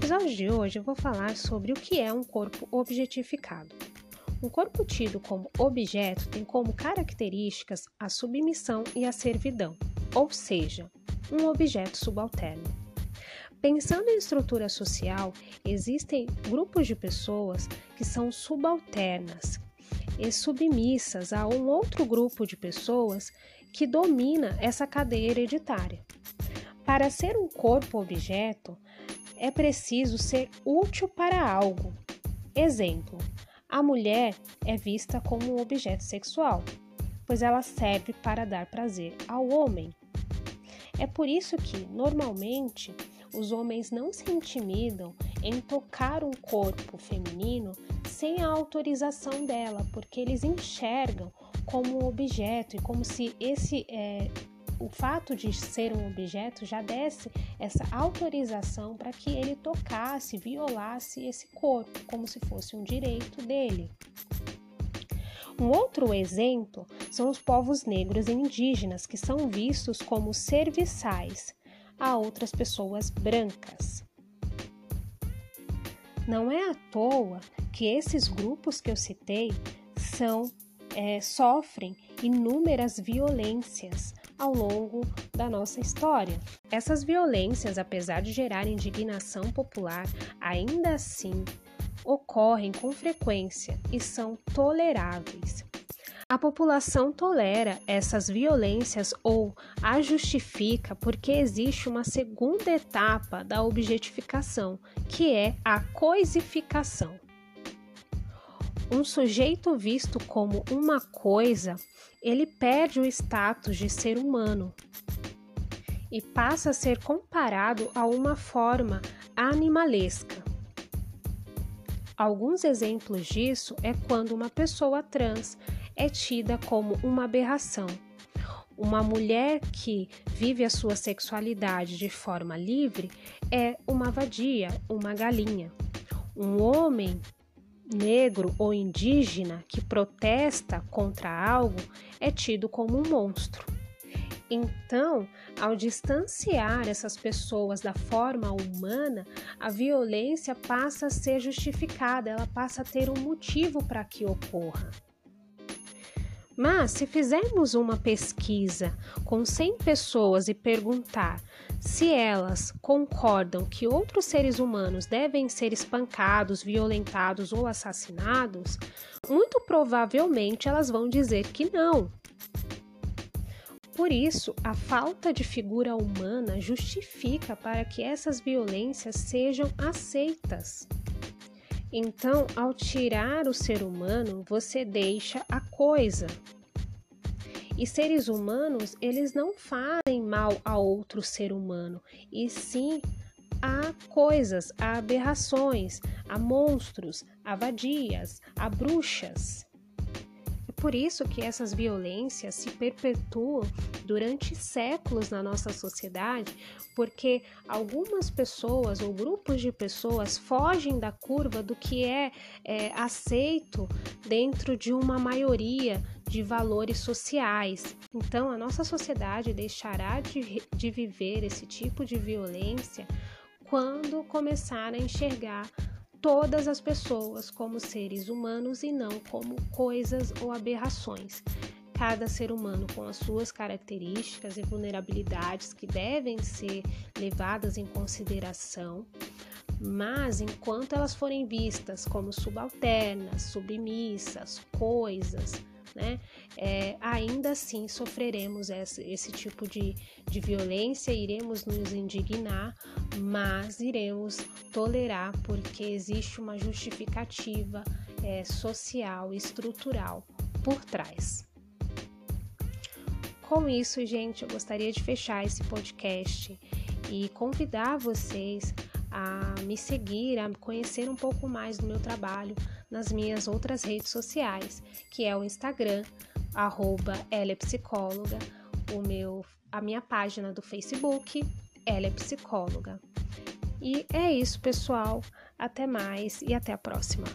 episódio de hoje eu vou falar sobre o que é um corpo objetificado. Um corpo tido como objeto tem como características a submissão e a servidão, ou seja, um objeto subalterno. Pensando em estrutura social, existem grupos de pessoas que são subalternas e submissas a um outro grupo de pessoas que domina essa cadeia hereditária. Para ser um corpo objeto, é preciso ser útil para algo. Exemplo: a mulher é vista como um objeto sexual, pois ela serve para dar prazer ao homem. É por isso que, normalmente, os homens não se intimidam em tocar um corpo feminino sem a autorização dela, porque eles enxergam como um objeto e como se esse é, o fato de ser um objeto já desse essa autorização para que ele tocasse, violasse esse corpo, como se fosse um direito dele. Um outro exemplo são os povos negros e indígenas, que são vistos como serviçais a outras pessoas brancas. Não é à toa que esses grupos que eu citei são é, sofrem inúmeras violências ao longo da nossa história. Essas violências, apesar de gerar indignação popular, ainda assim ocorrem com frequência e são toleráveis. A população tolera essas violências ou a justifica porque existe uma segunda etapa da objetificação, que é a coisificação. Um sujeito visto como uma coisa ele perde o status de ser humano e passa a ser comparado a uma forma animalesca. Alguns exemplos disso é quando uma pessoa trans é tida como uma aberração. Uma mulher que vive a sua sexualidade de forma livre é uma vadia, uma galinha. Um homem negro ou indígena que protesta contra algo é tido como um monstro. Então, ao distanciar essas pessoas da forma humana, a violência passa a ser justificada, ela passa a ter um motivo para que ocorra. Mas se fizermos uma pesquisa com 100 pessoas e perguntar se elas concordam que outros seres humanos devem ser espancados, violentados ou assassinados, muito provavelmente elas vão dizer que não. Por isso, a falta de figura humana justifica para que essas violências sejam aceitas. Então, ao tirar o ser humano, você deixa a coisa. E seres humanos, eles não fazem mal a outro ser humano, e sim a coisas, a aberrações, a monstros, a vadias, a bruxas. É por isso que essas violências se perpetuam durante séculos na nossa sociedade, porque algumas pessoas ou grupos de pessoas fogem da curva do que é, é aceito dentro de uma maioria de valores sociais. Então, a nossa sociedade deixará de, de viver esse tipo de violência quando começar a enxergar todas as pessoas como seres humanos e não como coisas ou aberrações cada ser humano com as suas características e vulnerabilidades que devem ser levadas em consideração, mas enquanto elas forem vistas como subalternas, submissas, coisas, né, é, ainda assim sofreremos esse, esse tipo de, de violência, iremos nos indignar, mas iremos tolerar porque existe uma justificativa é, social, estrutural por trás. Com isso, gente, eu gostaria de fechar esse podcast e convidar vocês a me seguir, a conhecer um pouco mais do meu trabalho nas minhas outras redes sociais, que é o Instagram, arroba ela é psicóloga, o meu, a minha página do Facebook, ela é psicóloga. E é isso, pessoal. Até mais e até a próxima.